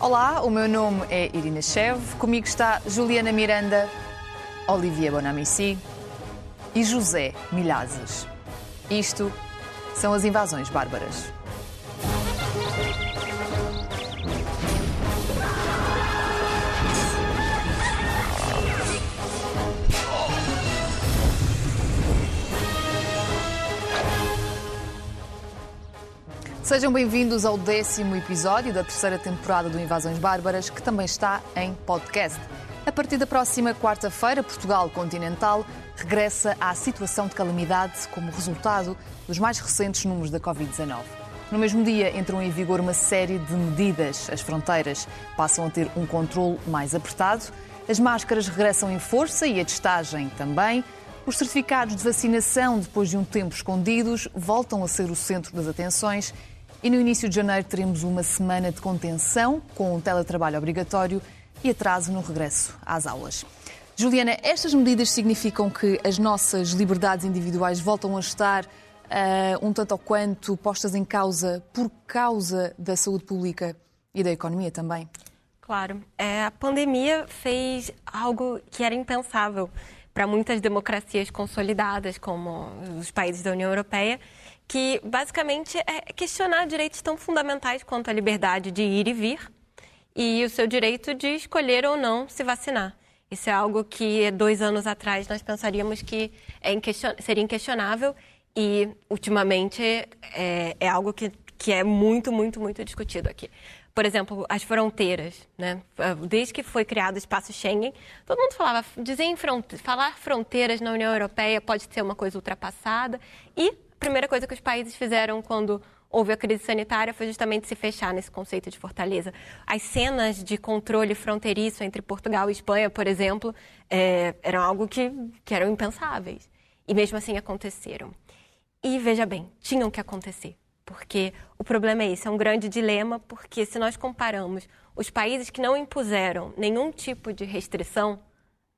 Olá, o meu nome é Irina Chev, comigo está Juliana Miranda, Olivia Bonamici e José Milhazes. Isto são as invasões bárbaras. Sejam bem-vindos ao décimo episódio da terceira temporada do Invasões Bárbaras, que também está em podcast. A partir da próxima quarta-feira, Portugal continental regressa à situação de calamidade como resultado dos mais recentes números da Covid-19. No mesmo dia entram em vigor uma série de medidas. As fronteiras passam a ter um controle mais apertado, as máscaras regressam em força e a testagem também. Os certificados de vacinação, depois de um tempo escondidos, voltam a ser o centro das atenções e no início de janeiro teremos uma semana de contenção, com um teletrabalho obrigatório e atraso no regresso às aulas. Juliana, estas medidas significam que as nossas liberdades individuais voltam a estar uh, um tanto ou quanto postas em causa por causa da saúde pública e da economia também? Claro. É, a pandemia fez algo que era impensável para muitas democracias consolidadas, como os países da União Europeia, que basicamente é questionar direitos tão fundamentais quanto a liberdade de ir e vir e o seu direito de escolher ou não se vacinar. Isso é algo que dois anos atrás nós pensaríamos que é inquestion... seria inquestionável e ultimamente é, é algo que, que é muito, muito, muito discutido aqui. Por exemplo, as fronteiras, né? Desde que foi criado o espaço Schengen, todo mundo falava, dizer fronte... falar fronteiras na União Europeia pode ser uma coisa ultrapassada e primeira coisa que os países fizeram quando houve a crise sanitária foi justamente se fechar nesse conceito de fortaleza. As cenas de controle fronteiriço entre Portugal e Espanha, por exemplo, é, eram algo que, que eram impensáveis. E mesmo assim aconteceram. E veja bem, tinham que acontecer. Porque o problema é esse, é um grande dilema, porque se nós comparamos os países que não impuseram nenhum tipo de restrição,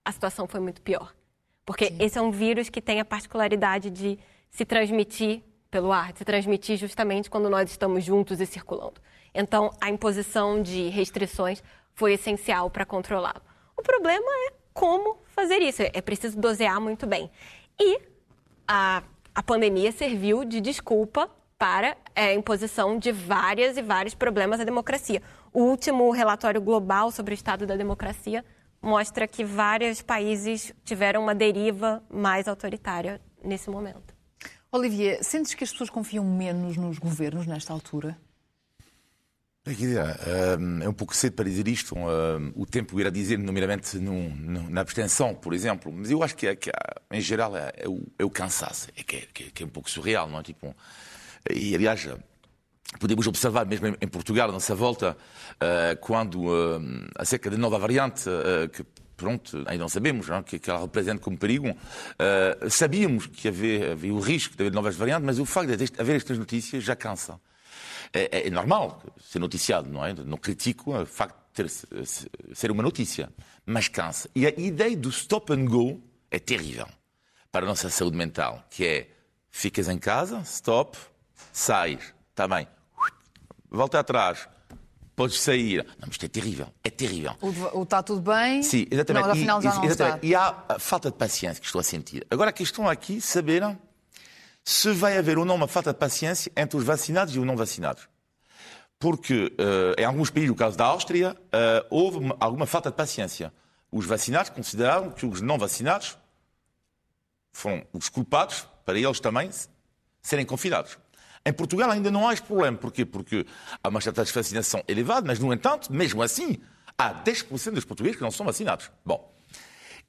a situação foi muito pior. Porque Sim. esse é um vírus que tem a particularidade de se transmitir pelo ar, se transmitir justamente quando nós estamos juntos e circulando. Então, a imposição de restrições foi essencial para controlá-lo. O problema é como fazer isso. É preciso dosear muito bem. E a, a pandemia serviu de desculpa para é, a imposição de várias e vários problemas à democracia. O último relatório global sobre o estado da democracia mostra que vários países tiveram uma deriva mais autoritária nesse momento. Olivia, sentes que as pessoas confiam menos nos governos nesta altura? É um pouco cedo para dizer isto. O tempo irá dizer, nomeadamente na abstenção, por exemplo. Mas eu acho que, que em geral, é, é, o, é cansaço. É que, é é um pouco surreal, não é? Tipo, e, aliás, podemos observar mesmo em Portugal, nessa volta, quando ah, acerca da nova variante, que pronto, ainda não sabemos não, que, que ela representa como perigo. Uh, sabíamos que havia, havia, o risco de haver novas variantes, mas o facto de haver estas notícias já cansa. É, é normal ser noticiado, não é? Não critico o facto de ter, ser uma notícia, mas cansa. E a ideia do stop and go é terrível para a nossa saúde mental, que é ficas em casa, stop, sais, está bem, volta atrás, podes sair. Não, isto é terrível, é terrível. O está tudo bem? Sim, exatamente. Não, afinal já não exatamente. Está. E há a falta de paciência que estou a sentir. Agora a questão aqui, saber se vai haver ou não uma falta de paciência entre os vacinados e os não vacinados. Porque uh, em alguns países, no caso da Áustria, uh, houve uma, alguma falta de paciência. Os vacinados consideraram que os não vacinados foram os culpados, para eles também, serem confinados. Em Portugal ainda não há este problema. Porquê? Porque há uma taxa de vacinação elevada, mas, no entanto, mesmo assim, há 10% dos portugueses que não são vacinados. Bom,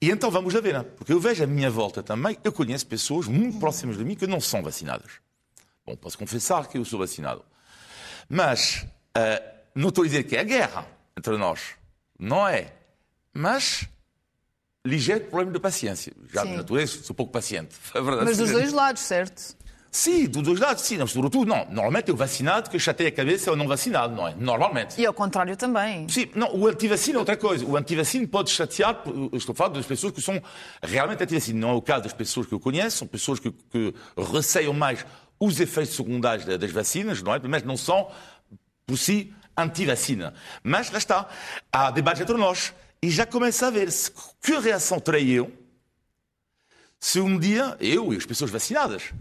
e então vamos a ver, né? porque eu vejo à minha volta também, eu conheço pessoas muito próximas de mim que não são vacinadas. Bom, posso confessar que eu sou vacinado. Mas uh, não estou a dizer que é a guerra entre nós. Não é. Mas ligeiro problema de paciência. Já Sim. de natureza, sou pouco paciente. Mas dos dois lados, certo? Sim, dos dois lados, sim. Sobretudo, não. Normalmente é o vacinado que chateia a cabeça é o não vacinado, não é? Normalmente. E ao contrário também. Sim, não, o antivacina é outra coisa. O antivacina pode chatear, estou falando das pessoas que são realmente antivacina. Não é o caso das pessoas que eu conheço, são pessoas que, que receiam mais os efeitos secundários das vacinas, não é? Mas não são, por si, anti-vacina. Mas lá está, há debate entre nós e já começa a ver que reação terei eu se um dia, eu e as pessoas vacinadas,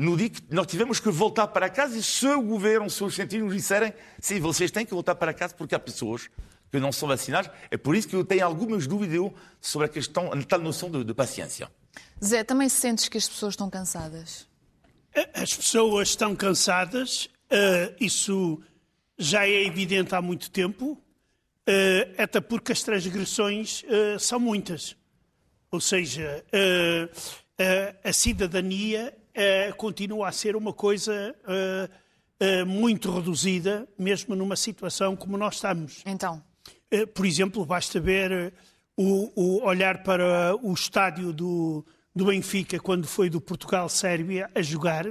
no dia que nós tivemos que voltar para casa e se o governo, se os cientistas nos disserem sim, vocês têm que voltar para casa porque há pessoas que não são vacinadas. É por isso que eu tenho algumas dúvidas sobre a questão, a tal noção de, de paciência. Zé, também sentes que as pessoas estão cansadas? As pessoas estão cansadas, uh, isso já é evidente há muito tempo, uh, até porque as transgressões uh, são muitas. Ou seja, a cidadania continua a ser uma coisa muito reduzida, mesmo numa situação como nós estamos. Então? Por exemplo, basta ver o, o olhar para o estádio do, do Benfica quando foi do Portugal-Sérvia a jogar,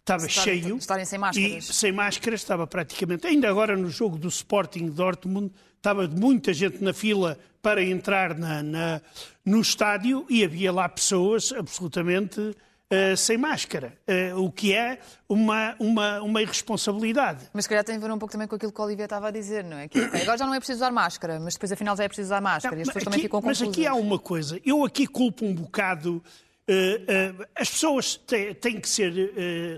estava Estar, cheio. Estarem sem máscaras. E sem máscaras estava praticamente. Ainda agora no jogo do Sporting Dortmund, estava muita gente na fila para entrar na, na no estádio e havia lá pessoas absolutamente Uh, sem máscara, uh, o que é uma, uma, uma irresponsabilidade. Mas se calhar tem a ver um pouco também com aquilo que o Olivia estava a dizer, não é? Que okay, agora já não é preciso usar máscara, mas depois afinal já é preciso usar máscara não, e as pessoas aqui, também ficam confusas. Mas aqui há uma coisa, eu aqui culpo um bocado, uh, as pessoas têm, têm, que ser,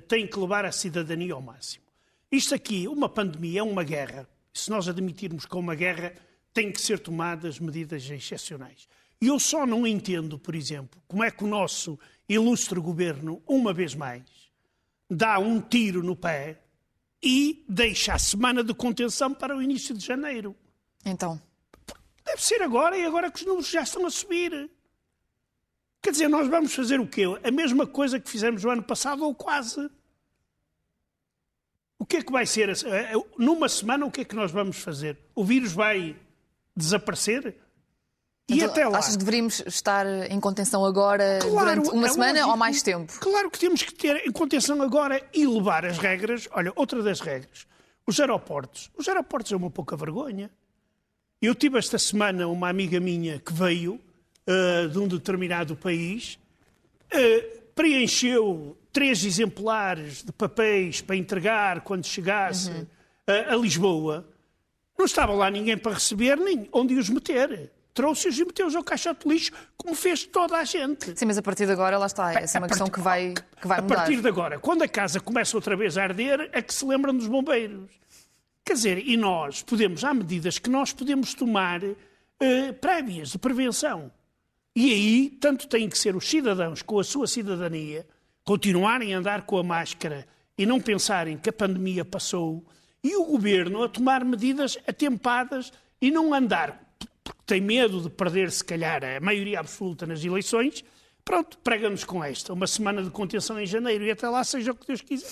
têm que levar a cidadania ao máximo. Isto aqui, uma pandemia, é uma guerra. Se nós admitirmos que é uma guerra, têm que ser tomadas medidas excepcionais. E eu só não entendo, por exemplo, como é que o nosso ilustre governo, uma vez mais, dá um tiro no pé e deixa a semana de contenção para o início de janeiro. Então? Deve ser agora e agora que os números já estão a subir. Quer dizer, nós vamos fazer o quê? A mesma coisa que fizemos no ano passado ou quase. O que é que vai ser? Numa semana, o que é que nós vamos fazer? O vírus vai desaparecer? E até lá. Achas que deveríamos estar em contenção agora claro, durante uma é semana lógico, ou mais tempo? Claro que temos que ter em contenção agora e levar as regras. Olha, outra das regras. Os aeroportos. Os aeroportos é uma pouca vergonha. Eu tive esta semana uma amiga minha que veio uh, de um determinado país, uh, preencheu três exemplares de papéis para entregar quando chegasse uhum. uh, a Lisboa. Não estava lá ninguém para receber nem onde os meter trouxe-os e meteu-os ao caixote de lixo, como fez toda a gente. Sim, mas a partir de agora, lá está, essa é uma questão que vai, que vai mudar. A partir de agora, quando a casa começa outra vez a arder, é que se lembram dos bombeiros. Quer dizer, e nós podemos, há medidas que nós podemos tomar uh, prévias de prevenção. E aí, tanto têm que ser os cidadãos com a sua cidadania, continuarem a andar com a máscara e não pensarem que a pandemia passou, e o governo a tomar medidas atempadas e não andar tem medo de perder, se calhar, a maioria absoluta nas eleições, pronto, prega-nos com esta. Uma semana de contenção em janeiro e até lá seja o que Deus quiser.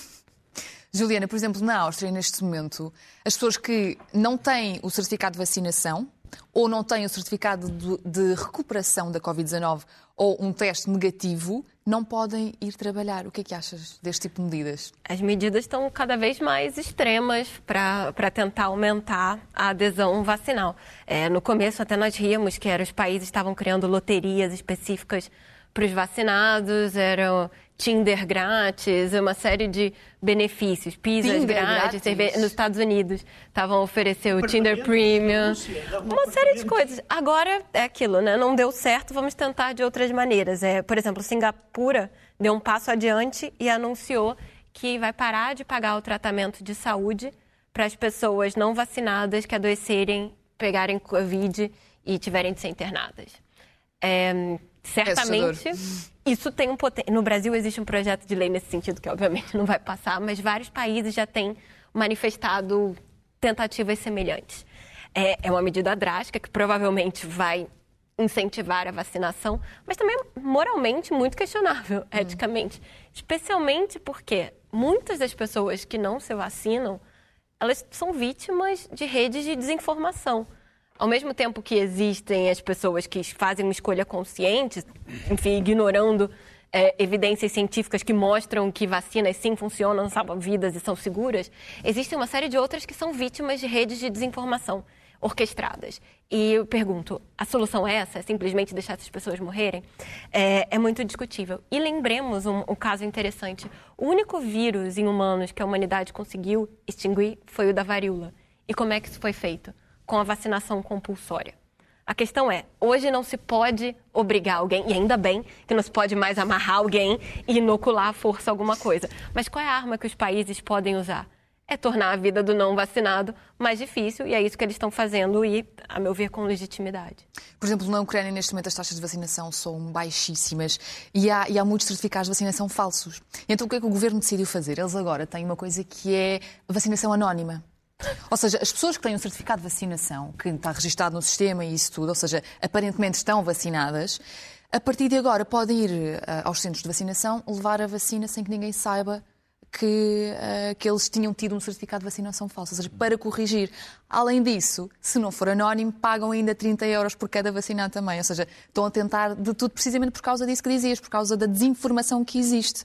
Juliana, por exemplo, na Áustria, neste momento, as pessoas que não têm o certificado de vacinação ou não têm o certificado de, recuperação da Covid-19 ou um teste negativo, não podem ir trabalhar. O que é que achas deste tipo de medidas? As medidas estão cada vez mais extremas para tentar aumentar a adesão vacinal. É, no começo até nós ríamos que era, os países estavam criando loterias específicas para os vacinados, eram Tinder grátis, uma série de benefícios, pizzas grátis, grátis. nos Estados Unidos estavam oferecendo o Tinder Premium, uma série de coisas. Agora é aquilo, né? Não deu certo, vamos tentar de outras maneiras. É, por exemplo, Singapura deu um passo adiante e anunciou que vai parar de pagar o tratamento de saúde para as pessoas não vacinadas que adoecerem, pegarem Covid e tiverem de ser internadas. É, certamente isso tem um potencial. No Brasil existe um projeto de lei nesse sentido que obviamente não vai passar, mas vários países já têm manifestado tentativas semelhantes. É, é uma medida drástica que provavelmente vai incentivar a vacinação, mas também moralmente muito questionável, hum. eticamente. Especialmente porque muitas das pessoas que não se vacinam, elas são vítimas de redes de desinformação ao mesmo tempo que existem as pessoas que fazem uma escolha consciente, enfim, ignorando é, evidências científicas que mostram que vacinas sim funcionam, salvam vidas e são seguras, existem uma série de outras que são vítimas de redes de desinformação orquestradas. E eu pergunto, a solução é essa? É simplesmente deixar essas pessoas morrerem? É, é muito discutível. E lembremos um, um, caso interessante. O único vírus em humanos que a humanidade conseguiu extinguir foi o da varíola. E como é que isso foi feito? Com a vacinação compulsória. A questão é, hoje não se pode obrigar alguém, e ainda bem que não se pode mais amarrar alguém e inocular à força alguma coisa. Mas qual é a arma que os países podem usar? É tornar a vida do não vacinado mais difícil, e é isso que eles estão fazendo, e, a meu ver, com legitimidade. Por exemplo, na Ucrânia, neste momento, as taxas de vacinação são baixíssimas e há, e há muitos certificados de vacinação falsos. Então, o que é que o governo decidiu fazer? Eles agora têm uma coisa que é vacinação anónima. Ou seja, as pessoas que têm um certificado de vacinação, que está registado no sistema e isso tudo, ou seja, aparentemente estão vacinadas, a partir de agora podem ir uh, aos centros de vacinação levar a vacina sem que ninguém saiba que, uh, que eles tinham tido um certificado de vacinação falso, ou seja, para corrigir. Além disso, se não for anónimo, pagam ainda 30 euros por cada vacinado também. Ou seja, estão a tentar de tudo precisamente por causa disso que dizias, por causa da desinformação que existe.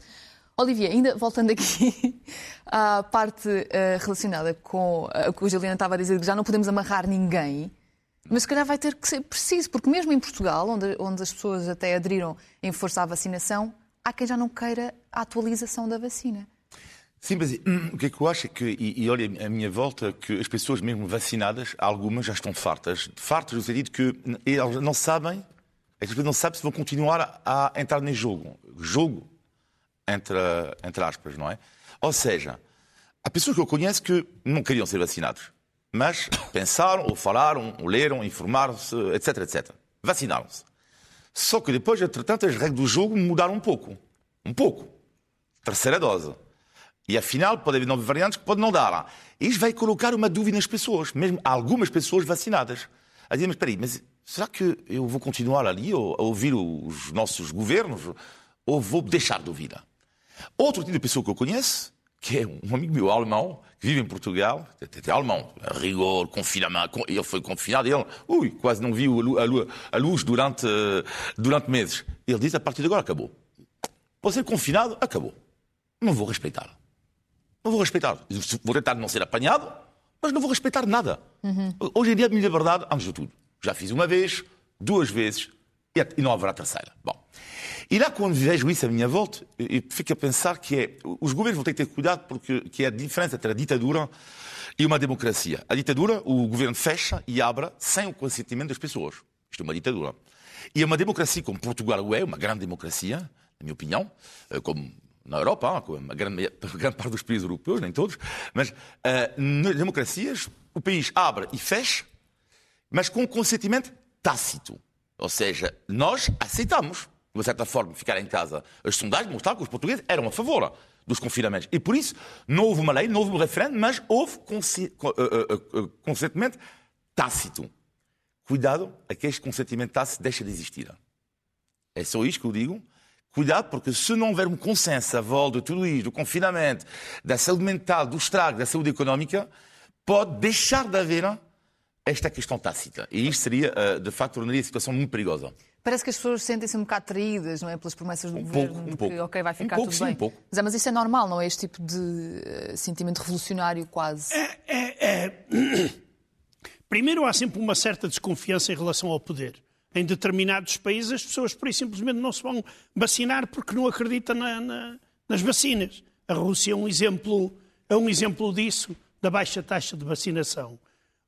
Olivia, ainda voltando aqui à parte uh, relacionada com uh, o que o Juliana estava a dizer, que já não podemos amarrar ninguém, mas se calhar vai ter que ser preciso, porque mesmo em Portugal, onde, onde as pessoas até aderiram em força à vacinação, há quem já não queira a atualização da vacina. Sim, mas hum, o que é que eu acho é que, e, e olha a minha volta, que as pessoas mesmo vacinadas, algumas já estão fartas. Fartas no sentido que elas não sabem, as pessoas não sabem se vão continuar a, a entrar nesse jogo. Jogo entre, entre aspas, não é? Ou seja, há pessoas que eu conheço que não queriam ser vacinados, mas pensaram, ou falaram, ou leram, informaram-se, etc, etc. Vacinaram-se. Só que depois, entretanto, as regras do jogo mudaram um pouco. Um pouco. Terceira dose. E afinal, pode haver novas variantes que podem não dar. Isto vai colocar uma dúvida nas pessoas, mesmo algumas pessoas vacinadas. A dizer, mas espera aí, mas será que eu vou continuar ali a ouvir os nossos governos ou vou deixar de ouvir? Outro tipo de pessoa que eu conheço, que é um amigo meu alemão, que vive em Portugal, é alemão, rigor, confinamento, ele foi confinado, ele ui, quase não viu a luz, a luz durante, durante meses. Ele diz, a partir de agora acabou. Pode ser confinado, acabou. Não vou respeitar. Não vou respeitar. Vou tentar não ser apanhado, mas não vou respeitar nada. Uhum. Hoje em dia, a minha liberdade, antes de tudo. Já fiz uma vez, duas vezes, e não haverá terceira. Bom. E lá, quando vejo isso à minha volta, eu fico a pensar que é, os governos vão ter que ter cuidado porque que é a diferença entre a ditadura e uma democracia. A ditadura, o governo fecha e abre sem o consentimento das pessoas. Isto é uma ditadura. E uma democracia como Portugal é, uma grande democracia, na minha opinião, eh, como na Europa, como a grande, grande parte dos países europeus, nem todos, mas uh, nas democracias o país abre e fecha, mas com consentimento tácito. Ou seja, nós aceitamos de uma certa forma, ficar em casa. As sondagens mostraram que os portugueses eram a favor dos confinamentos. E por isso não houve uma lei, não houve um referendo, mas houve eh, eh, eh, consentimento tácito. Cuidado a que este consentimento tácito deixe de existir. É só isto que eu digo. Cuidado, porque se não houver um consenso à volta de tudo isto, do confinamento, da saúde mental, do estrago, da saúde económica, pode deixar de haver esta questão tácita. E isto seria, de facto, tornaria a situação muito perigosa. Parece que as pessoas sentem-se um bocado traídas, não é? Pelas promessas do um governo, pouco, um que, pouco. ok, vai ficar um pouco, tudo sim, bem. Um pouco. Mas, é, mas isso é normal, não é? Este tipo de uh, sentimento revolucionário quase. É, é, é... Primeiro, há sempre uma certa desconfiança em relação ao poder. Em determinados países, as pessoas, por isso, simplesmente não se vão vacinar porque não acreditam na, na, nas vacinas. A Rússia é um exemplo, é um exemplo disso, da baixa taxa de vacinação.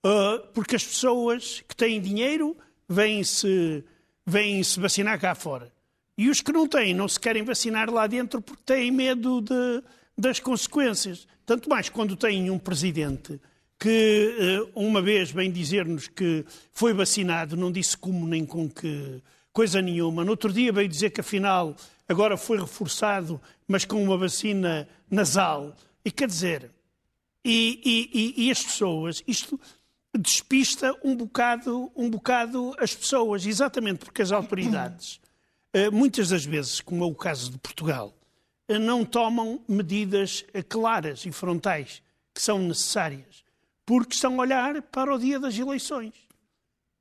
Uh, porque as pessoas que têm dinheiro vêm-se vêm se vacinar cá fora. E os que não têm, não se querem vacinar lá dentro porque têm medo de, das consequências. Tanto mais quando têm um presidente que eh, uma vez vem dizer-nos que foi vacinado, não disse como nem com que coisa nenhuma. No outro dia veio dizer que afinal agora foi reforçado, mas com uma vacina nasal. E quer dizer, e, e, e, e as pessoas, isto despista um bocado, um bocado as pessoas, exatamente porque as autoridades, eh, muitas das vezes, como é o caso de Portugal, eh, não tomam medidas eh, claras e frontais que são necessárias, porque estão a olhar para o dia das eleições.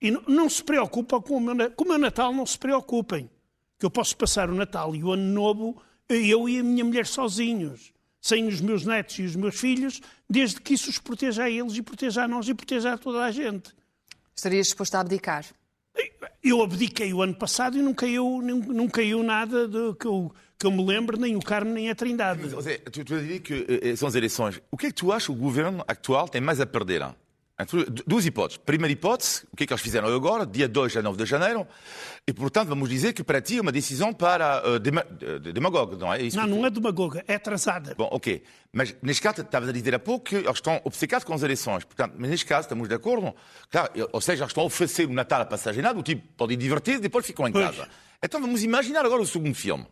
E não se preocupam com o meu, com o meu Natal, não se preocupem. Que eu posso passar o Natal e o Ano Novo, eu e a minha mulher sozinhos sem os meus netos e os meus filhos, desde que isso os proteja a eles e proteja a nós e proteja a toda a gente. Estarias disposto a abdicar? Eu abdiquei o ano passado e não caiu, não, não caiu nada de, que, eu, que eu me lembro, nem o Carmo, nem a Trindade. Mas, tu, tu diria que eh, são as eleições. O que é que tu achas que o governo atual tem mais a perder? Duas hipóteses. Primeira hipótese, o que é que eles fizeram agora, dia 2 a 9 de janeiro, e portanto vamos dizer que para ti é uma decisão para uh, dema demagoga, não é? Isso não, não é demagoga, é atrasada. Bom, ok. Mas neste caso, estavas a dizer há pouco que eles estão obcecados com as eleições. Portanto, mas neste caso estamos de acordo. Claro, ou seja, eles estão a oferecer o Natal a passagem o tipo pode ir divertir, depois ficam em pois. casa. Então vamos imaginar agora o segundo filme.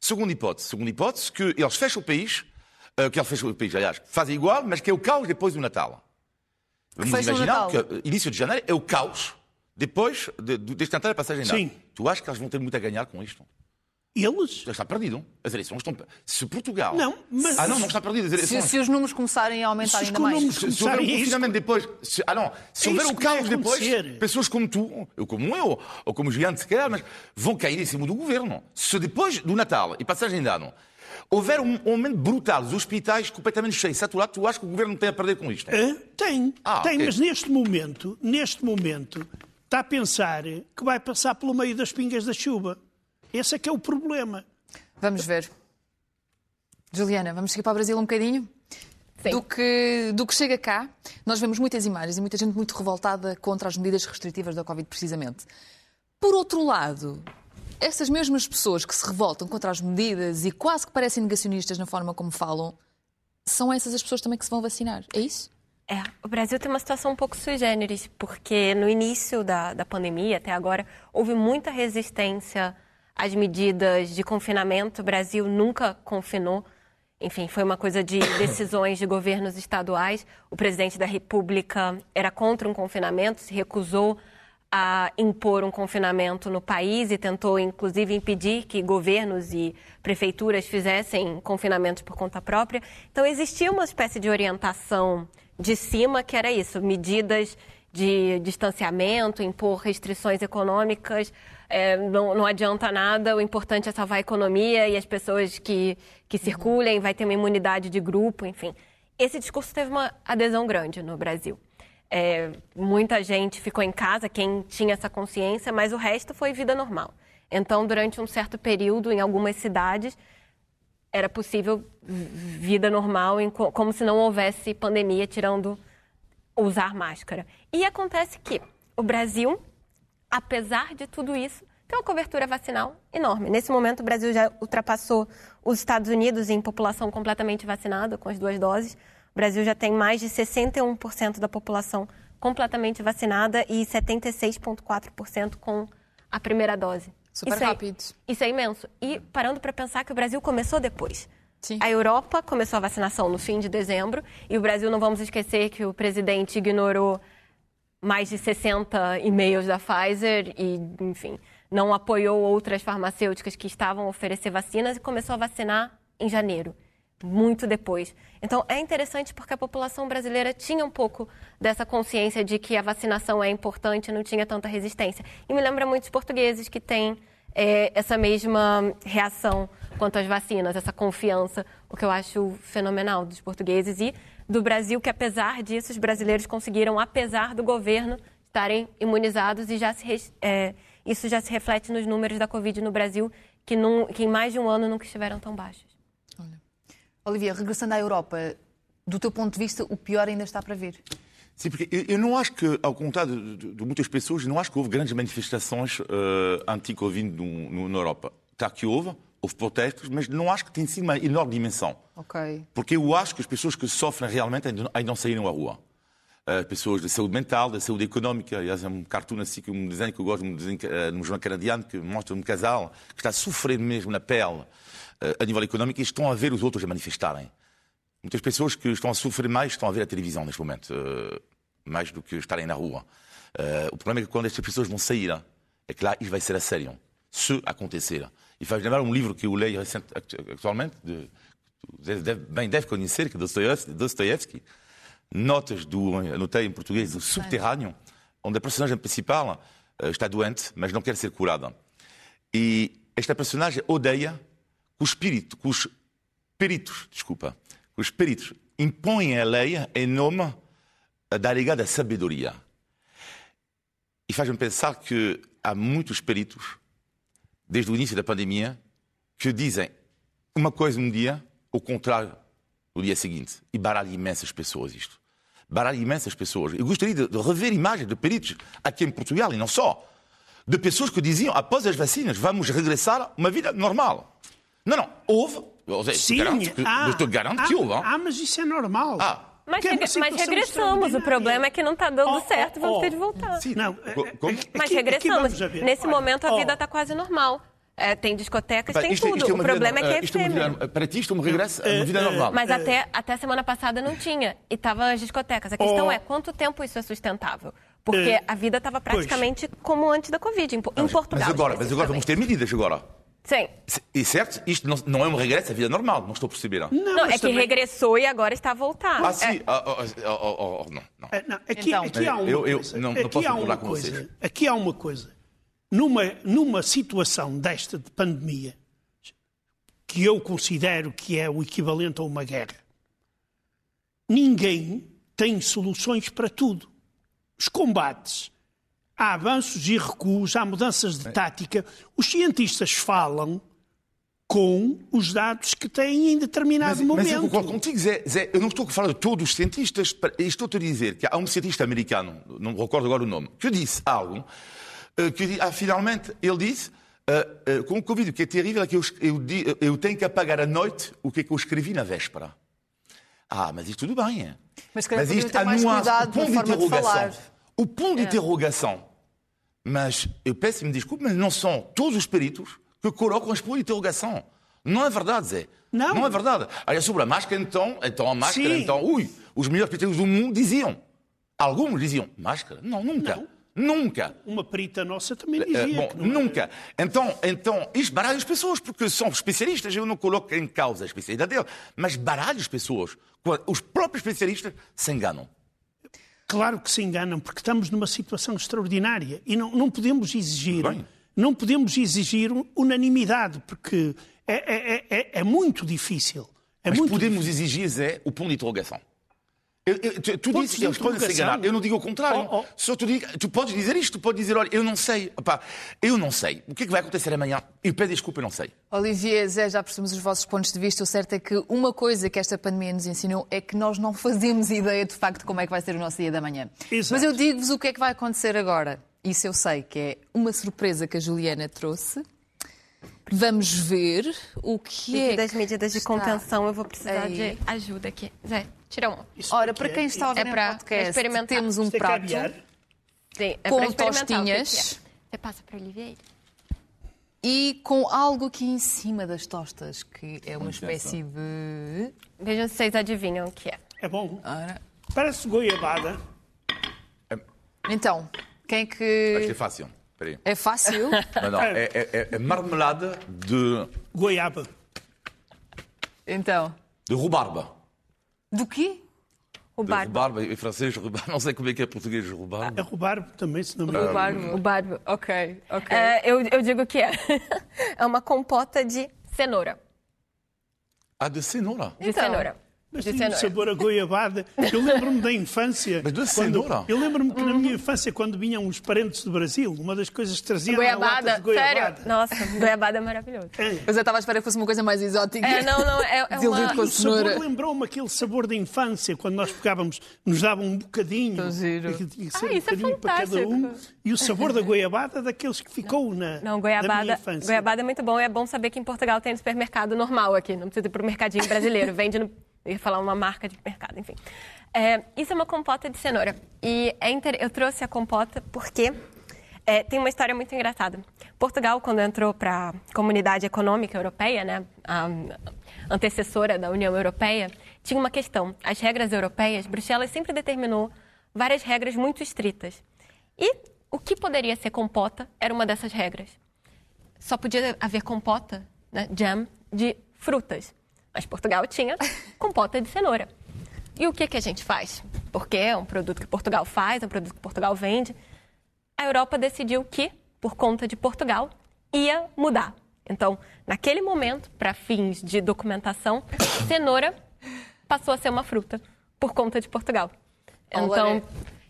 Segunda hipótese. Segunda hipótese, que eles fecham o país, uh, que eles fecham o país, aliás, fazem igual, mas que é o caos depois do Natal. Vamos imaginar que início de janeiro é o caos depois de, de, deste Natal a passagem Sim. Tu achas que eles vão ter muito a ganhar com isto? Eles? Já está perdido. As eleições estão. Se Portugal. Não, mas. Ah, não, não está perdido. As eleições... se, se os números começarem a aumentar se ainda mais. Se, se houver um confinamento depois. Se, ah, não. Se é houver um caos depois, pessoas como tu, eu como eu, ou como o Giante, se calhar, mas vão cair em cima do governo. Se depois do Natal e passagem de ano houver um aumento brutal dos hospitais completamente cheios, saturados, tu achas que o governo não tem a perder com isto? É, tem, ah, tem, okay. mas neste momento, neste momento, está a pensar que vai passar pelo meio das pingas da chuva. Esse é que é o problema. Vamos ver. Juliana, vamos seguir para o Brasil um bocadinho? Do que, do que chega cá, nós vemos muitas imagens e muita gente muito revoltada contra as medidas restritivas da Covid, precisamente. Por outro lado, essas mesmas pessoas que se revoltam contra as medidas e quase que parecem negacionistas na forma como falam, são essas as pessoas também que se vão vacinar. É isso? É, o Brasil tem uma situação um pouco sui generis, porque no início da, da pandemia, até agora, houve muita resistência às medidas de confinamento. O Brasil nunca confinou. Enfim, foi uma coisa de decisões de governos estaduais. O presidente da República era contra um confinamento, se recusou a impor um confinamento no país e tentou, inclusive, impedir que governos e prefeituras fizessem confinamentos por conta própria. Então, existia uma espécie de orientação de cima que era isso: medidas de distanciamento, impor restrições econômicas. É, não, não adianta nada, o importante é salvar a economia e as pessoas que, que circulem, vai ter uma imunidade de grupo, enfim. Esse discurso teve uma adesão grande no Brasil. É, muita gente ficou em casa, quem tinha essa consciência, mas o resto foi vida normal. Então, durante um certo período, em algumas cidades, era possível vida normal, como se não houvesse pandemia, tirando usar máscara. E acontece que o Brasil, apesar de tudo isso, tem uma cobertura vacinal enorme. Nesse momento, o Brasil já ultrapassou os Estados Unidos em população completamente vacinada, com as duas doses. O Brasil já tem mais de 61% da população completamente vacinada e 76,4% com a primeira dose. Super isso rápido. É, isso é imenso. E parando para pensar que o Brasil começou depois. Sim. A Europa começou a vacinação no fim de dezembro e o Brasil, não vamos esquecer que o presidente ignorou mais de 60 e-mails da Pfizer e, enfim, não apoiou outras farmacêuticas que estavam a oferecer vacinas e começou a vacinar em janeiro muito depois. Então, é interessante porque a população brasileira tinha um pouco dessa consciência de que a vacinação é importante, não tinha tanta resistência. E me lembra muitos portugueses que têm é, essa mesma reação quanto às vacinas, essa confiança, o que eu acho fenomenal dos portugueses e do Brasil, que apesar disso, os brasileiros conseguiram, apesar do governo, estarem imunizados e já se, é, isso já se reflete nos números da Covid no Brasil, que, num, que em mais de um ano nunca estiveram tão baixos. Olivia, regressando à Europa, do teu ponto de vista, o pior ainda está para vir? Sim, porque eu não acho que, ao contrário de, de muitas pessoas, não acho que houve grandes manifestações uh, anti-Covid na Europa. Está que houve, houve protestos, mas não acho que tenha sido uma enorme dimensão. Ok. Porque eu acho que as pessoas que sofrem realmente ainda, ainda não saíram à rua. As uh, pessoas da saúde mental, da saúde económica. Aliás, é um cartoon assim, que um desenho que eu gosto, um desenho uh, no jornal canadiano, que mostra um casal que está a sofrer mesmo na pele a nível económico e estão a ver os outros a manifestarem. Muitas pessoas que estão a sofrer mais estão a ver a televisão neste momento, eh, mais do que estarem na rua. Eh, o problema é que quando estas pessoas vão sair, é que lá isso vai ser a sério, se acontecer. E faz lembrar um livro que eu leio atualmente, de, bem deve conhecer, que é Dostoevsky, Notas do, anotei em português, do Subterrâneo, onde a personagem principal está doente, mas não quer ser curada. E esta personagem odeia os os peritos, desculpa, os peritos impõem a lei em nome da ligada à sabedoria. E faz-me pensar que há muitos peritos, desde o início da pandemia, que dizem uma coisa um dia, o contrário no dia seguinte. E baralha imensas pessoas isto. baralha imensas pessoas. Eu gostaria de, de rever imagens de peritos aqui em Portugal e não só, de pessoas que diziam, após as vacinas, vamos regressar a uma vida normal. Não, não, houve. Sim, garanto que, ah, eu garanto ah, que houve. Ah, mas isso é normal. Ah, mas, reg mas regressamos. O problema é que não está dando oh, certo, vamos oh, ter de voltar. Sim, não, Como? Mas aqui, regressamos. Aqui Nesse Olha, momento a vida está quase normal. É, tem discotecas, tem isto, tudo. Isto é o problema vida, é que é efêmero. É para ti isto é um regresso uma vida normal. Mas até, até semana passada não tinha. E estavam as discotecas. A questão oh. é, quanto tempo isso é sustentável? Porque é. a vida estava praticamente pois. como antes da Covid, em, em Portugal. Mas agora, mas agora vamos ter medidas agora. Sim. E certo, isto não, não, é um regresso à vida normal, não estou a perceber. Não, não é que também... regressou e agora está a voltar. Ah, sim. É... Não, não. não aqui, então, aqui há uma eu, eu, coisa. Não, não posso falar com coisa. vocês. Aqui há uma coisa numa, numa situação desta de pandemia, que eu considero que é o equivalente a uma guerra, ninguém tem soluções para tudo. Os combates, há avanços e recuos, há mudanças de tática. Os cientistas falam com os dados que têm em determinado mas, momento. Mas eu concordo contigo, Zé, Zé. Eu não estou a falar de todos os cientistas. Estou a dizer que há um cientista americano, não recordo agora o nome, que disse algo eh, que ah, finalmente ele disse uh, uh, com o Covid, o que é terrível é que eu, eu, eu, tenho que apagar à noite o que é que eu escrevi na véspera. Ah, mas isto tudo bem. É? Mas, mas isto há nuance, o ponto de interrogação. O ponto de é. interrogação. Mas eu peço-me desculpe, mas não são todos os peritos que colocam as pontos de interrogação. Não é verdade, Zé. Não. Não é verdade. Olha, sobre a máscara, então, então a máscara, Sim. então, ui, os melhores peritos do mundo diziam. Alguns diziam, máscara? Não, nunca. Não. Nunca. Uma perita nossa também dizia. Bom, nunca. Então, então, isto baralha as pessoas, porque são especialistas, eu não coloco em causa a especialidade dele, mas baralha as pessoas. Os próprios especialistas se enganam. Claro que se enganam, porque estamos numa situação extraordinária e não, não podemos exigir. Bem. Não podemos exigir unanimidade, porque é, é, é, é, é muito difícil. É mas muito podemos difícil. exigir, Zé, o ponto de interrogação. Eu, eu, tu, tu dizes que eles podem se enganar. Eu não digo o contrário. Oh, oh. Só tu, digo, tu podes dizer isto, tu podes dizer, olha, eu não sei. Opa, eu não sei. O que é que vai acontecer amanhã? Eu peço desculpa, eu não sei. Olivier, Zé, já percebemos os vossos pontos de vista. O certo é que uma coisa que esta pandemia nos ensinou é que nós não fazemos ideia de facto como é que vai ser o nosso dia da manhã. Exato. Mas eu digo-vos o que é que vai acontecer agora. Isso eu sei, que é uma surpresa que a Juliana trouxe. Vamos ver o que é. das medidas de contenção, eu vou precisar Aí. de ajuda aqui. Zé. Tira um. Ora, para quem está a ver é para podcast, experimentar. temos um é prato Sim, é com tostinhas. Você passa para Olivier? E com algo aqui em cima das tostas, que é uma espécie de... Vejam se vocês adivinham o que é. É bom. Ora. Parece goiabada. Então, quem é que... Acho que é fácil. Peraí. É fácil? Não, não. É, é, é marmelada de... Goiaba. Então? De rubarba. Do quê? Rubarbo. Rubarbo, em francês, rubarbo. Não sei como é que é português, rubarbo. É rubarbo também, se não me engano. Rubarbo. Rubarbo, ok. okay. Uh, eu, eu digo que é. é uma compota de cenoura. Ah, de cenoura? De então, cenoura. Mas tinha um sabor a goiabada. Eu lembro-me da infância. Mas da cenoura? Eu lembro-me que na minha infância, quando vinham os parentes do Brasil, uma das coisas que traziam goiabada. era de goiabada. Sério? Nossa, goiabada é maravilhoso. É. Mas eu estava a esperar que fosse uma coisa mais exótica. É, não, não, é, é uma... com a cenoura. O sabor lembrou-me aquele sabor da infância, quando nós pegávamos, nos davam um bocadinho. Tão giro. Tinha que ser ah, um isso é bocadinho é para cada um. E o sabor da goiabada daqueles que ficou na, não, goiabada, minha infância. Goiabada é muito bom. É bom saber que em Portugal tem no supermercado normal aqui. Não precisa ir para o mercadinho brasileiro. Vende no eu ia falar uma marca de mercado, enfim. É, isso é uma compota de cenoura. E é inter... eu trouxe a compota porque é, tem uma história muito engraçada. Portugal, quando entrou para a Comunidade Econômica Europeia, né, a antecessora da União Europeia, tinha uma questão. As regras europeias, Bruxelas sempre determinou várias regras muito estritas. E o que poderia ser compota era uma dessas regras. Só podia haver compota, né, jam, de frutas. Mas Portugal tinha compota de cenoura. E o que, que a gente faz? Porque é um produto que Portugal faz, é um produto que Portugal vende. A Europa decidiu que, por conta de Portugal, ia mudar. Então, naquele momento, para fins de documentação, cenoura passou a ser uma fruta por conta de Portugal. Então,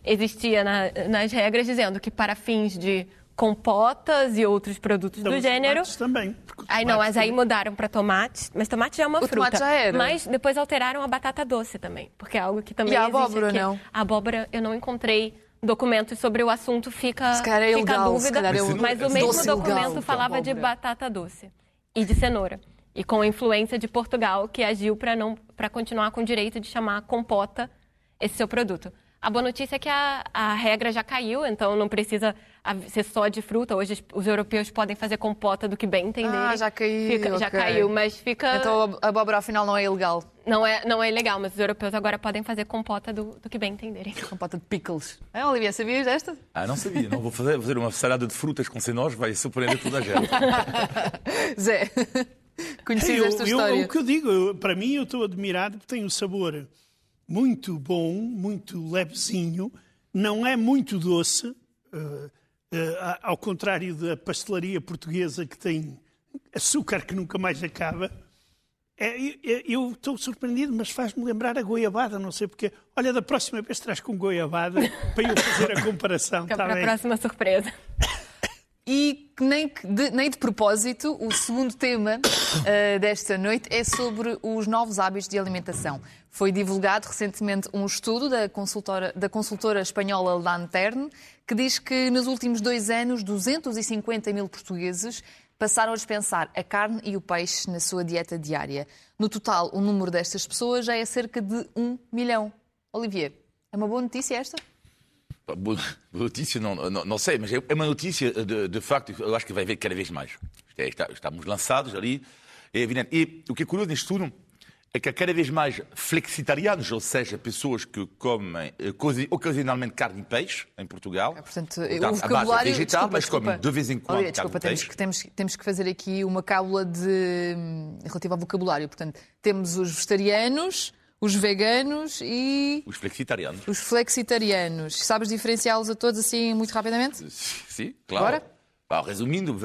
existia na, nas regras dizendo que para fins de compotas e outros produtos então, do gênero. também. Aí não, mas aí mudaram para tomates, mas tomate já é uma o fruta. Tomate já era. Mas depois alteraram a batata doce também, porque é algo que também e a abóbora, aqui. não? A abóbora eu não encontrei documentos sobre o assunto, fica, é fica dúvida. É mas o mesmo documento falava de batata doce e de cenoura. E com a influência de Portugal, que agiu para não para continuar com o direito de chamar compota esse seu produto. A boa notícia é que a, a regra já caiu, então não precisa ser só de fruta. Hoje os europeus podem fazer compota do que bem entenderem. Ah, já caiu. Fica, okay. Já caiu, mas fica. Então a abóbora afinal não é ilegal. Não é, não é ilegal, mas os europeus agora podem fazer compota do, do que bem entenderem. Compota de pickles. É, Olivia, sabias desta? Ah, não sabia. Não vou fazer, fazer uma salada de frutas com cenós, vai surpreender toda a gente. Zé, conheces esta eu, história? Eu, o que eu digo, eu, para mim, eu estou admirado porque tem um sabor muito bom, muito levezinho não é muito doce, uh, uh, ao contrário da pastelaria portuguesa que tem açúcar que nunca mais acaba. É, eu estou surpreendido, mas faz-me lembrar a goiabada, não sei porque. Olha, da próxima vez traz com goiabada para eu fazer a comparação. Tá para a próxima surpresa. E nem de, nem de propósito, o segundo tema uh, desta noite é sobre os novos hábitos de alimentação. Foi divulgado recentemente um estudo da consultora, da consultora espanhola Lanterne, que diz que nos últimos dois anos 250 mil portugueses passaram a dispensar a carne e o peixe na sua dieta diária. No total, o número destas pessoas já é cerca de um milhão. Olivier, é uma boa notícia esta? Boa notícia, não, não, não, sei, mas é, é uma notícia de, de, facto, eu acho que vai haver cada vez mais. É, estamos lançados ali, é evidente. E o que é curioso neste estudo é que há cada vez mais flexitarianos, ou seja, pessoas que comem eh, ocasionalmente carne e peixe em Portugal. É, portanto, portanto, o vocabulário, vegetal, desculpa, mas comem de vez em quando Olha, desculpa, temos, que, temos, temos, que fazer aqui uma cábula de, relativa ao vocabulário. Portanto, temos os vegetarianos os veganos e. Os flexitarianos. Os flexitarianos. Sabes diferenciá-los a todos assim muito rapidamente? Sim, claro. Bora? Resumindo,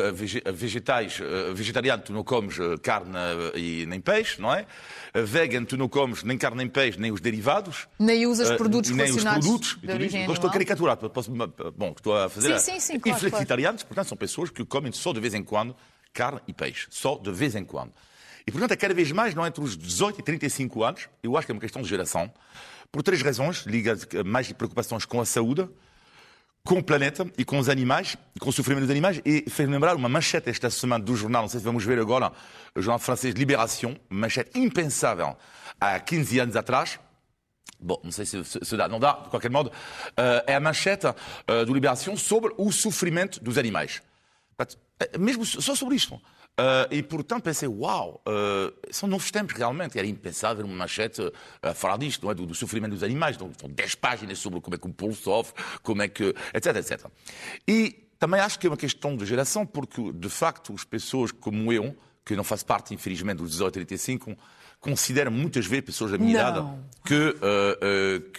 vegetais, eh, vegetariano, tu não comes eh, carne eh, e nem peixe, não é? Vegan, tu não comes nem carne nem peixe, nem os derivados. Nem usas produtos nem relacionados os produtos. de origem Estou a caricaturar, posso, bom, estou a fazer. Sim, sim, sim, e claro, flexitarianos, portanto, são pessoas que comem só de vez em quando carne e peixe. Só de vez em quando. E, portanto, é cada vez mais, não entre os 18 e 35 anos, eu acho que é uma questão de geração, por três razões, ligadas mais de preocupações com a saúde, com o planeta e com os animais, com o sofrimento dos animais, e fez lembrar uma manchete esta semana do jornal, não sei se vamos ver agora, o jornal francês Libération, manchete impensável há 15 anos atrás, Bom, não sei se, se, se, dá, não dá, de qualquer modo, uh, é a manchete uh, do Libération sobre o sofrimento dos animais. Mesmo só sobre isto. Uh, e, portanto, pensei, uau, uh, são novos tempos realmente. Era impensável uma manchete uh, a falar disto, não é? do, do sofrimento dos animais. Então, são 10 páginas sobre como é que o povo sofre, como é que. etc, etc. E também acho que é uma questão de geração, porque, de facto, as pessoas como eu, que não faço parte, infelizmente, dos 18 a 35, consideram muitas vezes, pessoas da minha idade, que,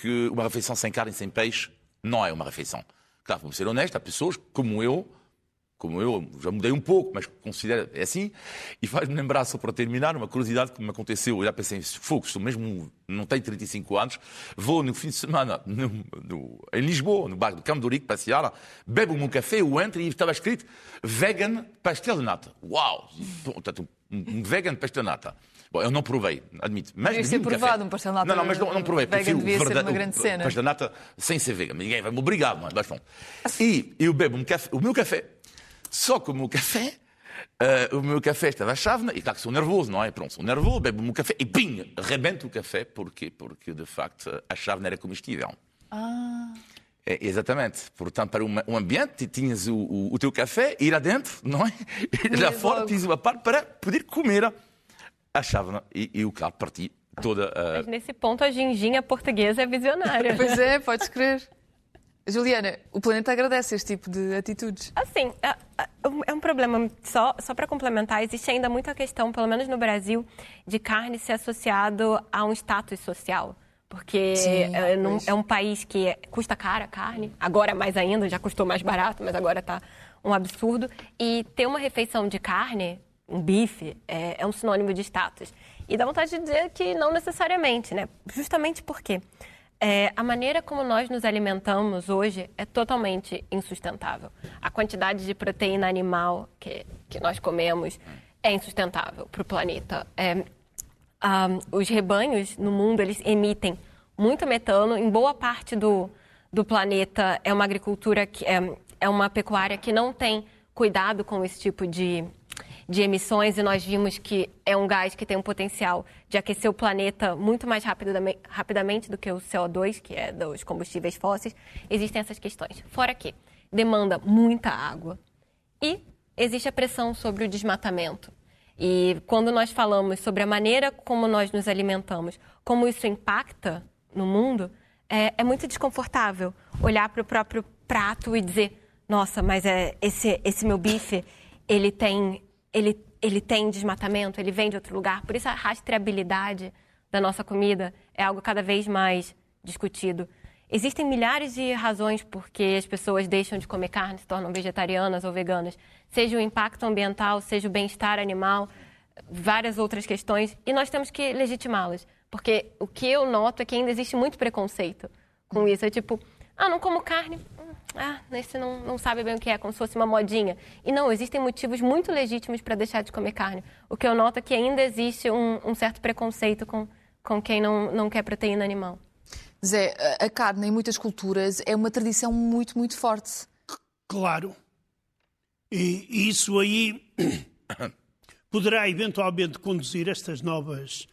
que uma refeição sem carne e sem peixe não é uma refeição. Claro, vamos ser honestos, há pessoas como eu como eu, já mudei um pouco, mas considero é assim. E faz-me lembrar, só para terminar, uma curiosidade que me aconteceu. Eu já pensei, fogo, estou mesmo, não tenho 35 anos, vou no fim de semana no, no, em Lisboa, no bairro do Campo do Rico, passear, bebo um café, eu entro e estava escrito vegan pastel de nata. Uau! Portanto, um vegan pastel de nata. Bom, eu não provei, admito. Mas devia ter provado um pastel de nata. Não, não, mas não, não provei. Vegan devia ser uma grande cena. pastel de nata sem ser vegan. Ninguém vai me obrigar, mas bom. E eu bebo um café, o meu café só que o meu café, uh, o meu café estava a chávena, e claro que sou nervoso, não é? Pronto, sou nervoso, bebo o meu café e pim, rebento o café. Porquê? Porque, de facto, a chávena era comestível. Ah... É, exatamente. Portanto, para um ambiente, tinhas o, o, o, teu café, ir adentro, não é? E lá fora, tinhas uma parte para poder comer a chávena. E eu, claro, parti toda a... Mas nesse ponto, a ginginha portuguesa é visionária. pois é, podes crer. Juliana, o planeta agradece este tipo de atitudes. Assim, é, é, é um problema, só, só para complementar, existe ainda muita questão, pelo menos no Brasil, de carne ser associado a um status social. Porque Sim, é, não, é, um país que custa cara a carne, agora mais ainda, já custou mais barato, mas agora está um absurdo. E ter uma refeição de carne, um bife, é, é um sinônimo de status. E dá vontade de dizer que não necessariamente, né? Justamente porque É, a maneira como nós nos alimentamos hoje é totalmente insustentável. A quantidade de proteína animal que, que nós comemos é insustentável para o planeta. É, um, os rebanhos no mundo eles emitem muito metano. Em boa parte do, do planeta é uma agricultura que é, é uma pecuária que não tem cuidado com esse tipo de, de emissões e nós vimos que é um gás que tem um potencial de aquecer o planeta muito mais rapidamente, do que o CO2, que é dos combustíveis fósseis, existem essas questões. Fora que demanda muita água e existe a pressão sobre o desmatamento. E quando nós falamos sobre a maneira como nós nos alimentamos, como isso impacta no mundo, é, é muito desconfortável olhar para o próprio prato e dizer: nossa, mas é, esse, esse meu bife, ele tem ele, ele tem desmatamento, ele vem de outro lugar. Por isso a rastreabilidade da nossa comida é algo cada vez mais discutido. Existem milhares de razões por que as pessoas deixam de comer carne, se tornam vegetarianas ou veganas. Seja o impacto ambiental, seja o bem-estar animal, várias outras questões. E nós temos que legitimá-las. Porque o que eu noto é que ainda existe muito preconceito com isso. É tipo, ah, não como carne, ah, esse não, não sabe bem o que é, como se fosse uma modinha. E não, existem motivos muito legítimos para deixar de comer carne. O que eu noto é que ainda existe um, um certo preconceito com, com quem não, não quer proteína animal. Zé, a carne em muitas culturas é uma tradição muito, muito forte. Claro. E isso aí poderá eventualmente conduzir estas novas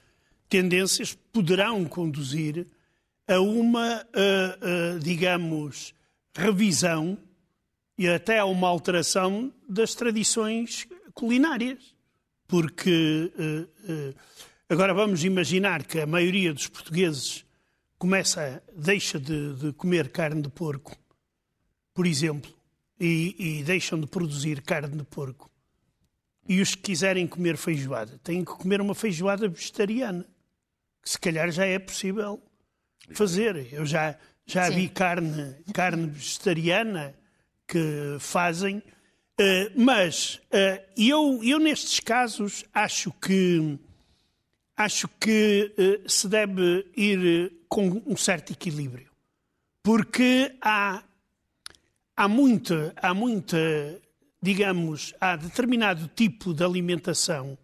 tendências, poderão conduzir a uma, uh, uh, digamos, revisão e até a uma alteração das tradições culinárias. Porque uh, agora vamos imaginar que a maioria dos portugueses começa, deixa de, de comer carne de porco, por exemplo, e, e, deixam de produzir carne de porco. E os que quiserem comer feijoada têm que comer uma feijoada vegetariana, que se calhar já é possível fazer. Eu já, já vi carne, carne vegetariana que fazem, uh, mas uh, eu, eu nestes casos acho que acho que uh, se deve ir com um certo equilíbrio, porque há há muita há muita digamos há determinado tipo de alimentação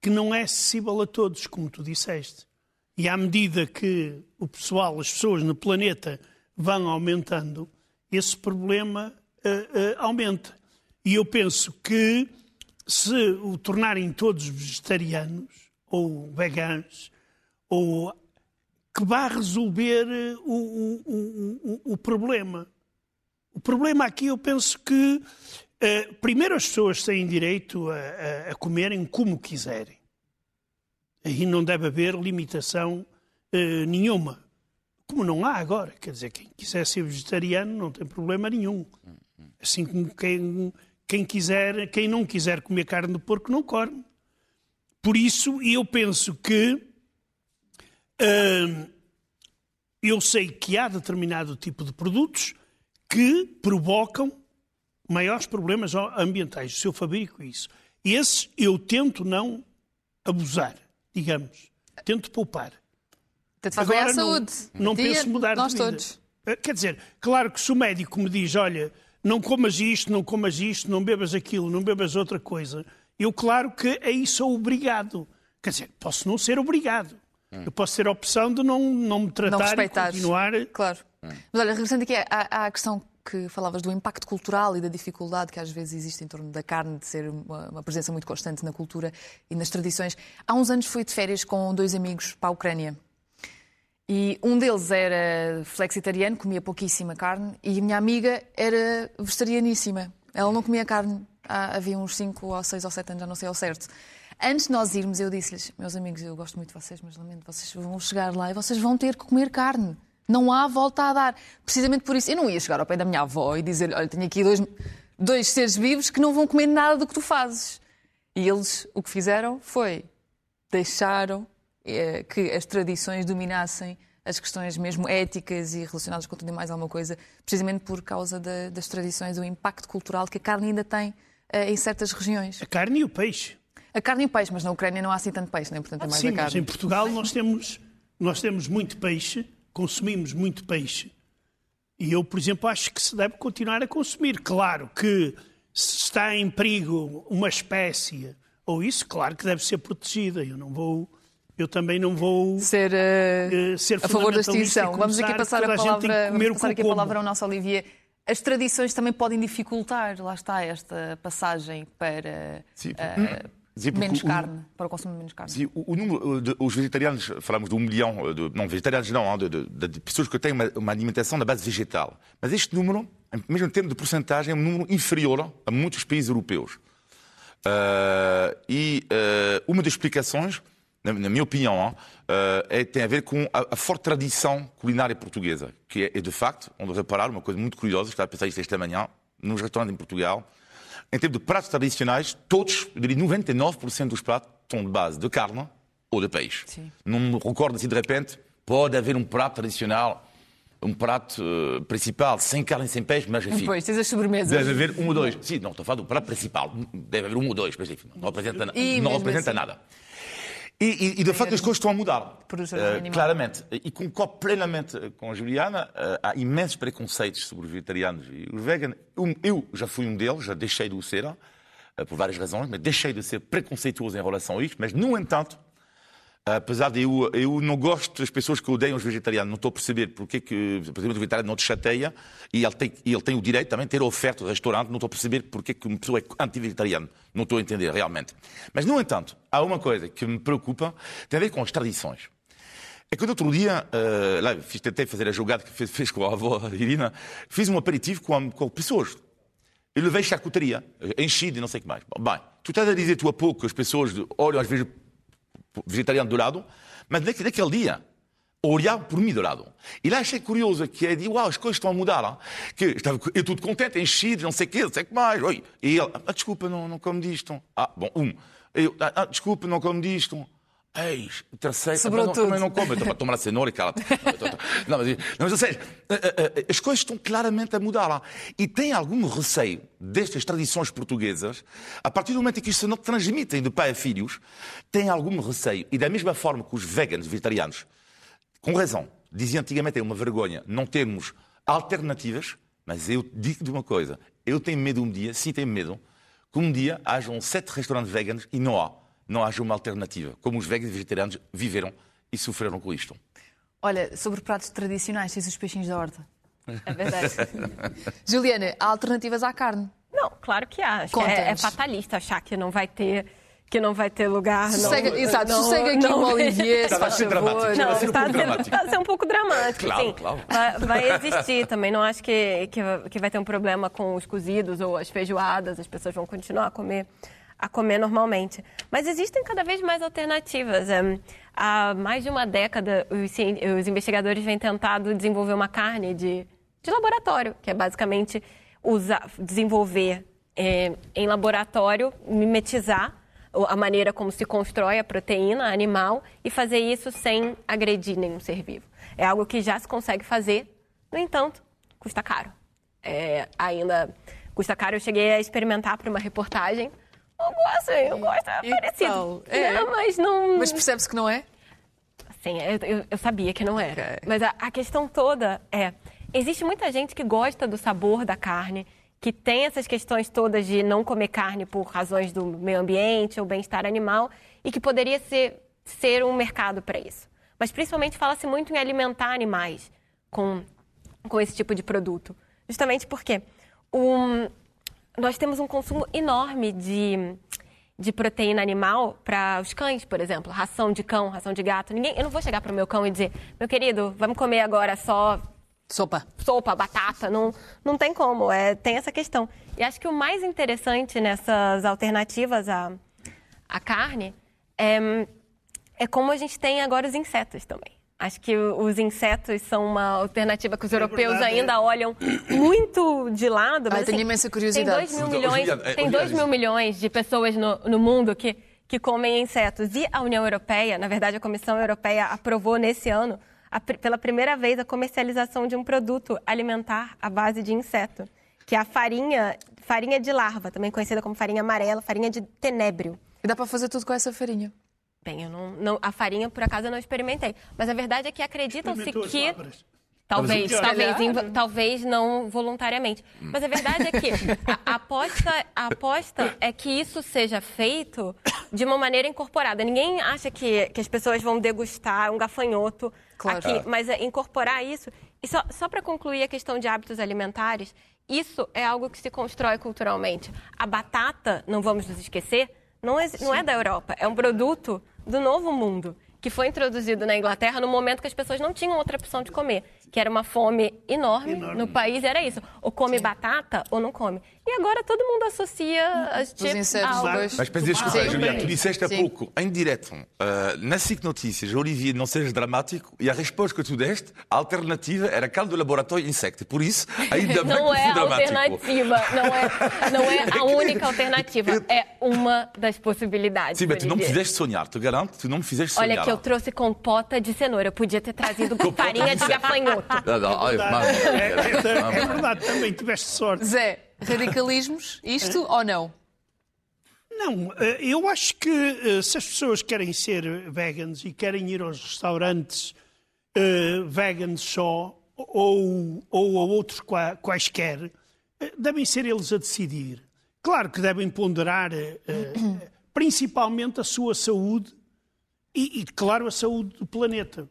que não é acessível a todos, como tu disseste. E à medida que o pessoal, as pessoas no planeta vão aumentando, esse problema uh, uh, aumenta. E eu penso que se o tornarem todos vegetarianos ou veganos, ou que vai resolver eh, o, o, o, o, problema. O problema aqui eu penso que uh, primeiro as pessoas têm direito a, a, a, comerem como quiserem. Aí não deve haver limitação uh, nenhuma. Como não há agora. Quer dizer, quem quiser ser vegetariano não tem problema nenhum. Assim como quem, quem, quiser, quem não quiser comer carne de porco não come. Por isso, eu penso que uh, eu sei que há determinado tipo de produtos que provocam maiores problemas ambientais. Se eu fabrico isso, esses eu tento não abusar, digamos. Tento poupar. Tento fazer Agora, a saúde. Não, não penso mudar nós de vida. todos. Eh, quer dizer, claro que se o médico me diz, olha, não comas isto, não comas isto, não bebas aquilo, não bebas outra coisa, eu claro que aí sou obrigado. Quer dizer, posso não ser obrigado. Hum. Eu posso ter a opção de não, não me tratar não e continuar. Claro. Hum. Mas olha, regressando aqui à, à questão que falavas do impacto cultural e da dificuldade que às vezes existe em torno da carne, de ser uma, uma, presença muito constante na cultura e nas tradições. Há uns anos fui de férias com dois amigos para a Ucrânia. E um deles era flexitariano, comia pouquíssima carne, e a minha amiga era vegetarianíssima. Ela não comia carne há, havia uns 5 ou 6 ou 7 anos, já não sei ao certo. Antes de nós irmos, eu disse-lhes: Meus amigos, eu gosto muito de vocês, mas lamento, vocês vão chegar lá e vocês vão ter que comer carne. Não há volta a dar. Precisamente por isso, eu não ia chegar ao pé da minha avó e dizer: Olha, tenho aqui dois, dois seres vivos que não vão comer nada do que tu fazes. E eles o que fizeram foi deixaram é, que as tradições dominassem as questões mesmo éticas e relacionadas com tudo e mais alguma coisa, precisamente por causa das tradições, do impacto cultural que a carne ainda tem uh, em certas regiões. A carne e o peixe. A carne e o peixe, mas na Ucrânia não há assim tanto peixe, nem portanto é mais sim, a carne. Mas em Portugal nós temos, nós temos muito peixe, consumimos muito peixe. E eu, por exemplo, acho que se deve continuar a consumir. Claro que se está em perigo uma espécie ou isso, claro que deve ser protegida. Eu não vou eu também não vou ser, uh, ser a favor da extinção. Vamos aqui passar a palavra, vamos passar aqui a palavra ao nosso Olivier. As tradições também podem dificultar, lá está, esta passagem para Sim, uh, menos o, carne, para o consumo de menos carne. Sim, o, o número de, os vegetarianos, falamos de um milhão, de, não, vegetarianos não, de, de, de pessoas que têm uma, uma, alimentação na base vegetal. Mas este número, mesmo em termos de porcentagem, é um número inferior a muitos países europeus. Uh, e uh, uma das explicações na, na minha opinião, uh, é, tem a ver com a, a, forte tradição culinária portuguesa, que é, é, de facto, onde reparar uma coisa muito curiosa, estava a pensar isto esta manhã, nos restaurantes em Portugal, em termos de pratos tradicionais, todos, eu diria 99% dos pratos são de base de carne ou de peixe. Sim. Não me recordo assim de repente, pode haver um prato tradicional um prato uh, principal sem carne e sem peixe, mas enfim. Depois, tens as sobremesas. Deve haver um ou dois. Sim, não, estou a falar do prato principal. Deve haver um ou dois, mas enfim, não representa, não representa assim. nada. E, e, e de facto as coisas estão a mudar. Uh, claramente. E concordo plenamente com a Juliana. Uh, há imensos preconceitos sobre os vegetarianos e os veganos. Eu, eu já fui um deles, já deixei de o ser, uh, por várias razões, mas deixei de ser preconceituoso em relação a isto. Mas, no entanto, Apesar de eu, eu não gosto das pessoas que odeiam os vegetarianos, não estou a perceber porque que, por exemplo, o vegetariano não te chateia e ele tem, ele tem o direito também de ter oferta do restaurante, não estou a perceber porque que uma pessoa é anti-vegetariano. Não estou a entender realmente. Mas, no entanto, há uma coisa que me preocupa, tem a ver com as tradições. É que no outro dia, uh, lá, fiz, tentei fazer a jogada que fez, fez com a avó Irina, fiz um aperitivo com, com pessoas. Eu levei charcutaria, enchido e não sei o que mais. Bem, tu estás a dizer tu há pouco as pessoas olham às vezes vegetariano dourado, mas naquele dia olhava por mim dourado. E lá achei curioso que é de, uau, as coisas estão a mudar. Que estava eu tudo contente, enchido, não sei o quê, não sei o que mais. Oi. E ele, ah, desculpa, não, não como disto. Ah, bom, um. Eu, ah, ah desculpa, não como disto. Eis, terceiro, Sobrou não, também não como, estou a tomar a cenoura e cala. Não, mas, não, mas, ou seja, as coisas estão claramente a mudar lá. E tem algum receio destas tradições portuguesas, a partir do momento em que isto se não transmitem de pai a filhos, tem algum receio. E da mesma forma que os veganos, vegetarianos, com razão, diziam antigamente é uma vergonha não termos alternativas, mas eu digo de uma coisa, eu tenho medo um dia, sim tenho medo, que um dia hajam sete restaurantes veganos e não há não haja uma alternativa, como os veganos e vegetarianos viveram e sofreram com isto. Olha, sobre pratos tradicionais, tens os peixinhos da horta. É verdade. Juliana, há alternativas à carne? Não, claro que há. É, é, fatalista achar que não vai ter que não vai ter lugar. Sossega, não, exato, não, sossega aqui não, o Olivier, se faz favor. Não, está a ser um pouco dramático. Claro, sim. claro. Vai, vai, existir também. Não acho que, que, que vai ter um problema com os cozidos ou as feijoadas. As pessoas vão continuar a comer a comer normalmente. Mas existem cada vez mais alternativas. É, há mais de uma década, os, os investigadores vêm tentado desenvolver uma carne de, de laboratório, que é basicamente usar, desenvolver é, em laboratório, mimetizar a maneira como se constrói a proteína animal e fazer isso sem agredir nenhum ser vivo. É algo que já se consegue fazer, no entanto, custa caro. É, ainda custa caro. Eu cheguei a experimentar para uma reportagem eu gosto, eu gosto, é parecido. É. Não, mas não. Mas percebe-se que não é? Sim, eu, eu, sabia que não era. Okay. Mas a, a questão toda é: existe muita gente que gosta do sabor da carne, que tem essas questões todas de não comer carne por razões do meio ambiente ou bem-estar animal, e que poderia ser, ser um mercado para isso. Mas principalmente fala-se muito em alimentar animais com, com esse tipo de produto. Justamente porque um, nós temos um consumo enorme de, de proteína animal para os cães, por exemplo. Ração de cão, ração de gato. Ninguém, eu não vou chegar para o meu cão e dizer, meu querido, vamos comer agora só Sopa. Sopa, batata, não, não tem como, é, tem essa questão. E acho que o mais interessante nessas alternativas à, à carne é, é como a gente tem agora os insetos também. Acho que os insetos são uma alternativa que os é europeus verdade, ainda é. olham muito de lado. Mas, ah, assim, imensa curiosidade. Tem 2 mil milhões, tem dois mil milhões de pessoas no, no mundo que, que comem insetos. E a União Europeia, na verdade, a Comissão Europeia aprovou nesse ano, a, pela primeira vez, a comercialização de um produto alimentar à base de inseto, que é a farinha, farinha de larva, também conhecida como farinha amarela, farinha de tenébrio. E dá para fazer tudo com essa farinha? Bem, eu não, não, a farinha, por acaso, eu não experimentei. Mas a verdade é que acreditam-se que. Talvez, talvez, talvez não voluntariamente. Mas a verdade é que a, aposta, a aposta é que isso seja feito de uma maneira incorporada. Ninguém acha que, que as pessoas vão degustar um gafanhoto claro. aqui, mas é incorporar isso. E só, só para concluir a questão de hábitos alimentares, isso é algo que se constrói culturalmente. A batata, não vamos nos esquecer, não é, não é da Europa, é um produto do novo mundo que foi introduzido na Inglaterra no momento que as pessoas não tinham outra opção de comer, que era uma fome enorme, enorme. no país, era isso. Ou come Sim. batata ou não come. E agora todo mundo associa as chips ao... Mas para desculpa, Julia, tu disseste há pouco, em direto, uh, na SIC Notícias, Olivier, não sejas dramático, e a resposta que tu deste, a alternativa era caldo do laboratório insecto. Por isso, ainda bem não que é alternativa, não é, não é a única alternativa, é uma das possibilidades. Sim, mas tu não me fizeste sonhar, te garanto, tu não me fizeste sonhar. Olha que eu trouxe compota de cenoura, eu podia ter trazido farinha de gafanhoto. Não, não, é, é, é verdade, também tiveste sorte. Zé, radicalismos, isto ou não? Não, eh, eu acho que eh, se as pessoas querem ser veganos e querem ir aos restaurantes uh, veganos só, ou, ou a outros quaisquer, devem ser eles a decidir. Claro que devem ponderar uh, principalmente a sua saúde e, e, claro, a saúde do planeta.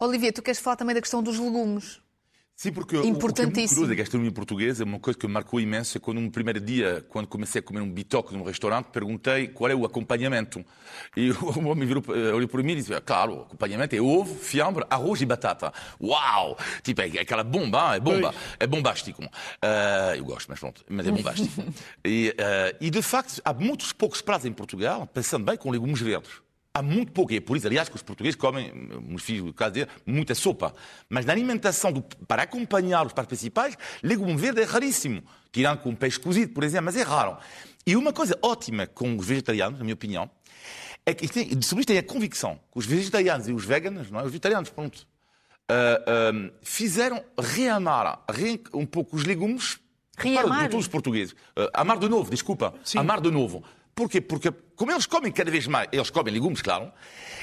Olivia, tu queres falar também da questão dos legumes. Sim, porque o, o que é muito curioso da gastronomia portuguesa, uma coisa que me marcou imenso é quando no primeiro dia, quando comecei a comer um bitoque num restaurante, perguntei qual é o acompanhamento. E o homem virou, eh, olhou para mim e disse, ah, claro, o acompanhamento é ovo, fiambre, arroz e batata. Uau! Tipo, é aquela bomba, é bomba, é bombástico. Uh, eu gosto, mas pronto, mas é bombástico. e, uh, e de facto, há muitos poucos pratos em Portugal, pensando bem, com legumes verdes. Há muito pouco, e é por isso, aliás, que os portugueses comem, meus filhos, no caso dele, muita sopa. Mas na alimentação, do, para acompanhar os pratos principais, legume verde é raríssimo. Tirando com peixe cozido, por exemplo, mas é raro. E uma coisa ótima com os vegetarianos, na minha opinião, é que tem, sobre isto tem a convicção que os vegetarianos e os veganos, não é? os vegetarianos, pronto, uh, uh, fizeram reamar re, um pouco os legumes Reamar. para todos os portugueses. Uh, amar de novo, desculpa. Sim. Amar de novo. Porquê? Porque, como eles comem cada vez mais, eles comem legumes, claro,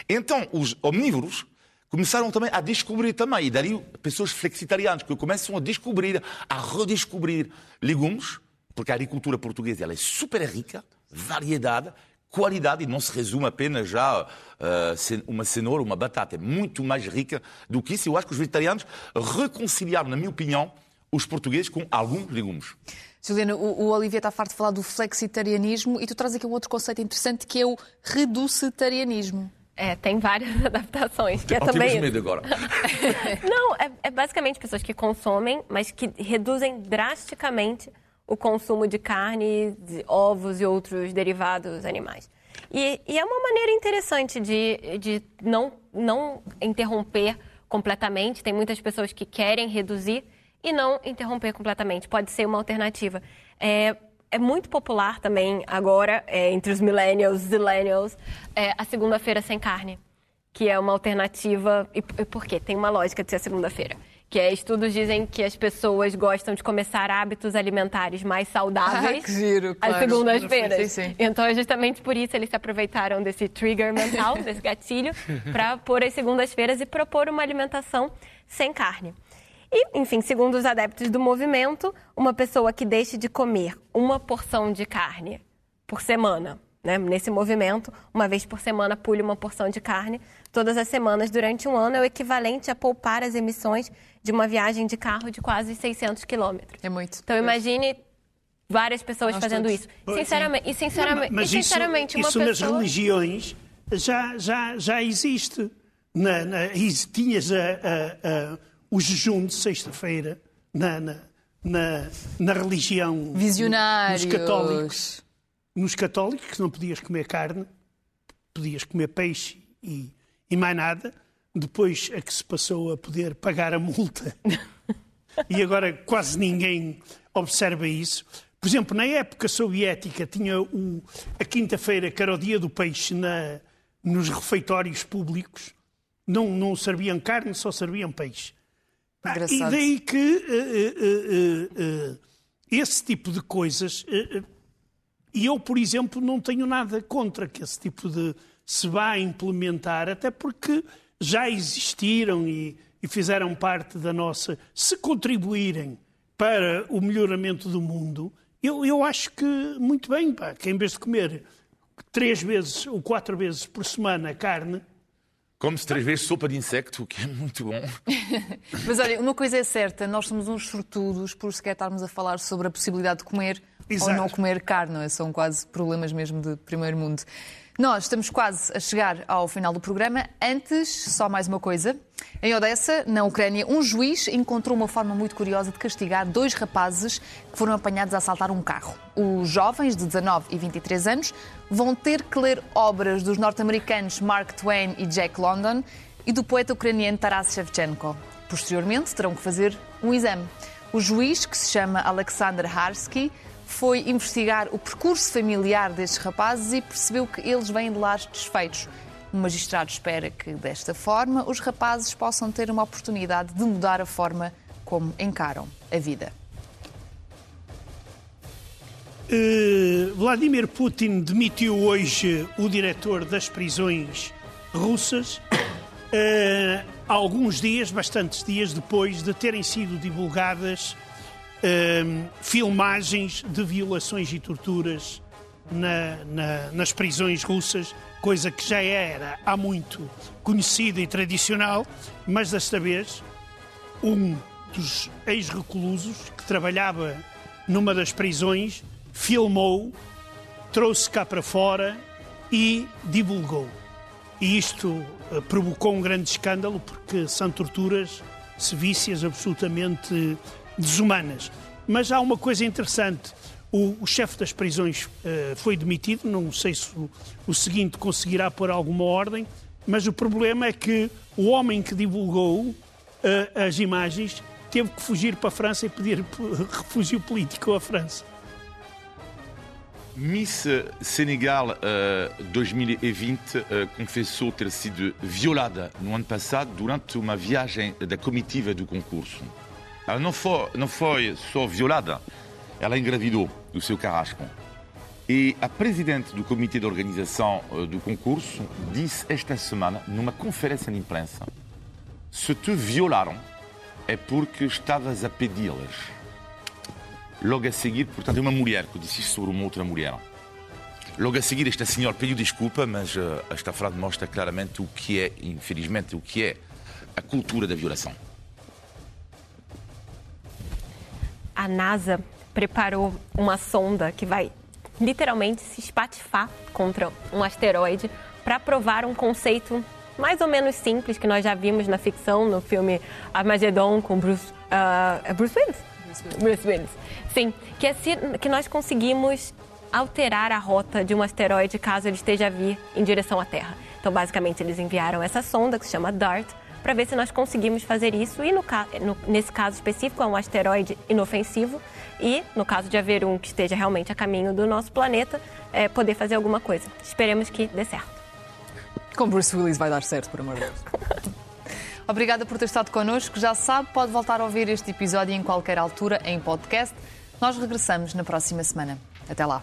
então os omnívoros começaram também a descobrir também, e daí pessoas flexitarianas que começam a descobrir, a redescobrir legumes, porque a agricultura portuguesa ela é super rica, variedade, qualidade, e não se resume apenas já uh, uma cenoura, uma batata, é muito mais rica do que isso. Eu acho que os vegetarianos reconciliaram, na minha opinião, os portugueses com alguns legumes. Juliana, o, o Olivia está farto de falar do flexitarianismo e tu traz aqui um outro conceito interessante que é o reducetarianismo. É, tem várias adaptações. Que é também... medo agora. Não, é, é, basicamente pessoas que consomem, mas que reduzem drasticamente o consumo de carne, de ovos e outros derivados animais. E, e é uma maneira interessante de, de não, não interromper completamente. Tem muitas pessoas que querem reduzir e não interromper completamente. Pode ser uma alternativa. É, é muito popular também agora, é, entre os millennials, zillennials, é, a segunda-feira sem carne, que é uma alternativa. E, e por quê? Tem uma lógica de ser segunda-feira. Que é, estudos dizem que as pessoas gostam de começar hábitos alimentares mais saudáveis ah, giro, claro. às segundas-feiras. Então, é justamente por isso eles se aproveitaram desse trigger mental, desse gatilho, para pôr as segundas-feiras e propor uma alimentação sem carne. E, enfim, segundo os adeptos do movimento, uma pessoa que deixe de comer uma porção de carne por semana, né? nesse movimento, uma vez por semana pule uma porção de carne, todas as semanas durante um ano é o equivalente a poupar as emissões de uma viagem de carro de quase 600 quilômetros. É muito. Então imagine várias pessoas Nós fazendo todos. isso. Sinceramente, e sinceramente, Não, mas e sinceramente isso, isso pessoa... nas religiões já, já, já existe. Na, na, tinhas a, a, a o jejum de sexta-feira na, na, na, na, religião Visionários. Nos católicos. Nos católicos não podias comer carne, podias comer peixe e, e mais nada. Depois é que se passou a poder pagar a multa. e agora quase ninguém observa isso. Por exemplo, na época soviética tinha o, a quinta-feira, que era o dia do peixe, na, nos refeitórios públicos. Não, não serviam carne, só serviam peixe. Engraçado. E daí que uh, uh, uh, esse tipo de coisas. E eu, por exemplo, não tenho nada contra que esse tipo de se vai implementar, até porque já existiram e, e fizeram parte da nossa. Se contribuírem para o melhoramento do mundo, eu, eu acho que muito bem, pá, que em vez de comer três vezes ou quatro vezes por semana carne, Come-se três vezes sopa de insecto, o que é muito bom. Mas olha, uma coisa é certa, nós somos uns sortudos por sequer estarmos a falar sobre a possibilidade de comer Exato. ou não comer carne, não é? São quase problemas mesmo de primeiro mundo. Nós estamos quase a chegar ao final do programa. Antes, só mais uma coisa. Em Odessa, na Ucrânia, um juiz encontrou uma forma muito curiosa de castigar dois rapazes que foram apanhados a assaltar um carro. Os jovens, de 19 e 23 anos, vão ter que ler obras dos norte-americanos Mark Twain e Jack London e do poeta ucraniano Taras Shevchenko. Posteriormente, terão que fazer um exame. O juiz, que se chama Alexander Harsky, foi investigar o percurso familiar destes rapazes e percebeu que eles vêm de lares desfeitos. O magistrado espera que, desta forma, os rapazes possam ter uma oportunidade de mudar a forma como encaram a vida. Uh, Vladimir Putin demitiu hoje o diretor das prisões russas, uh, alguns dias, bastantes dias depois de terem sido divulgadas uh, filmagens de violações e torturas na, na, nas prisões russas, coisa que já era há muito conhecida e tradicional, mas desta vez um dos ex-reclusos que trabalhava numa das prisões filmou, trouxe cá para fora e divulgou. E isto uh, provocou um grande escândalo porque são torturas sevícias absolutamente desumanas. Mas há uma coisa interessante. O, o chefe das prisões uh, foi demitido, não sei se o, o seguinte conseguirá pôr alguma ordem, mas o problema é que o homem que divulgou uh, as imagens teve que fugir para a França e pedir refúgio político à França. Miss Senegal uh, 2020 uh, confessou ter sido violada no ano passado durante uma viagem da comitiva do concurso. Ela não foi, não foi só violada, ela engravidou do seu carrasco. E a presidente do comitê de organização uh, do concurso disse esta semana, numa conferência de imprensa, se te violaram é porque estavas a pedi-las. Logo a seguir, portanto, é uma mulher que disse isso sobre uma outra mulher. Logo a seguir, esta senhora pediu desculpa, mas uh, esta frase mostra claramente o que é, infelizmente, o que é a cultura da violação. A NASA preparou uma sonda que vai literalmente se espatifar contra um asteroide para provar um conceito mais ou menos simples que nós já vimos na ficção, no filme Armageddon com Bruce, uh, Bruce Willis? Bruce Willis. Bruce Willis. Sim, que é se, que nós conseguimos alterar a rota de um asteroide caso ele esteja a vir em direção à Terra. Então, basicamente, eles enviaram essa sonda que se chama DART para ver se nós conseguimos fazer isso. E no, no, nesse caso específico, é um asteroide inofensivo. E, no caso de haver um que esteja realmente a caminho do nosso planeta, é, poder fazer alguma coisa. Esperemos que dê certo. Com Bruce Willis vai dar certo, por amor de Deus. Obrigada por ter estado connosco. Já sabe, pode voltar a ouvir este episódio em qualquer altura em podcast. Nós regressamos na próxima semana. Até lá.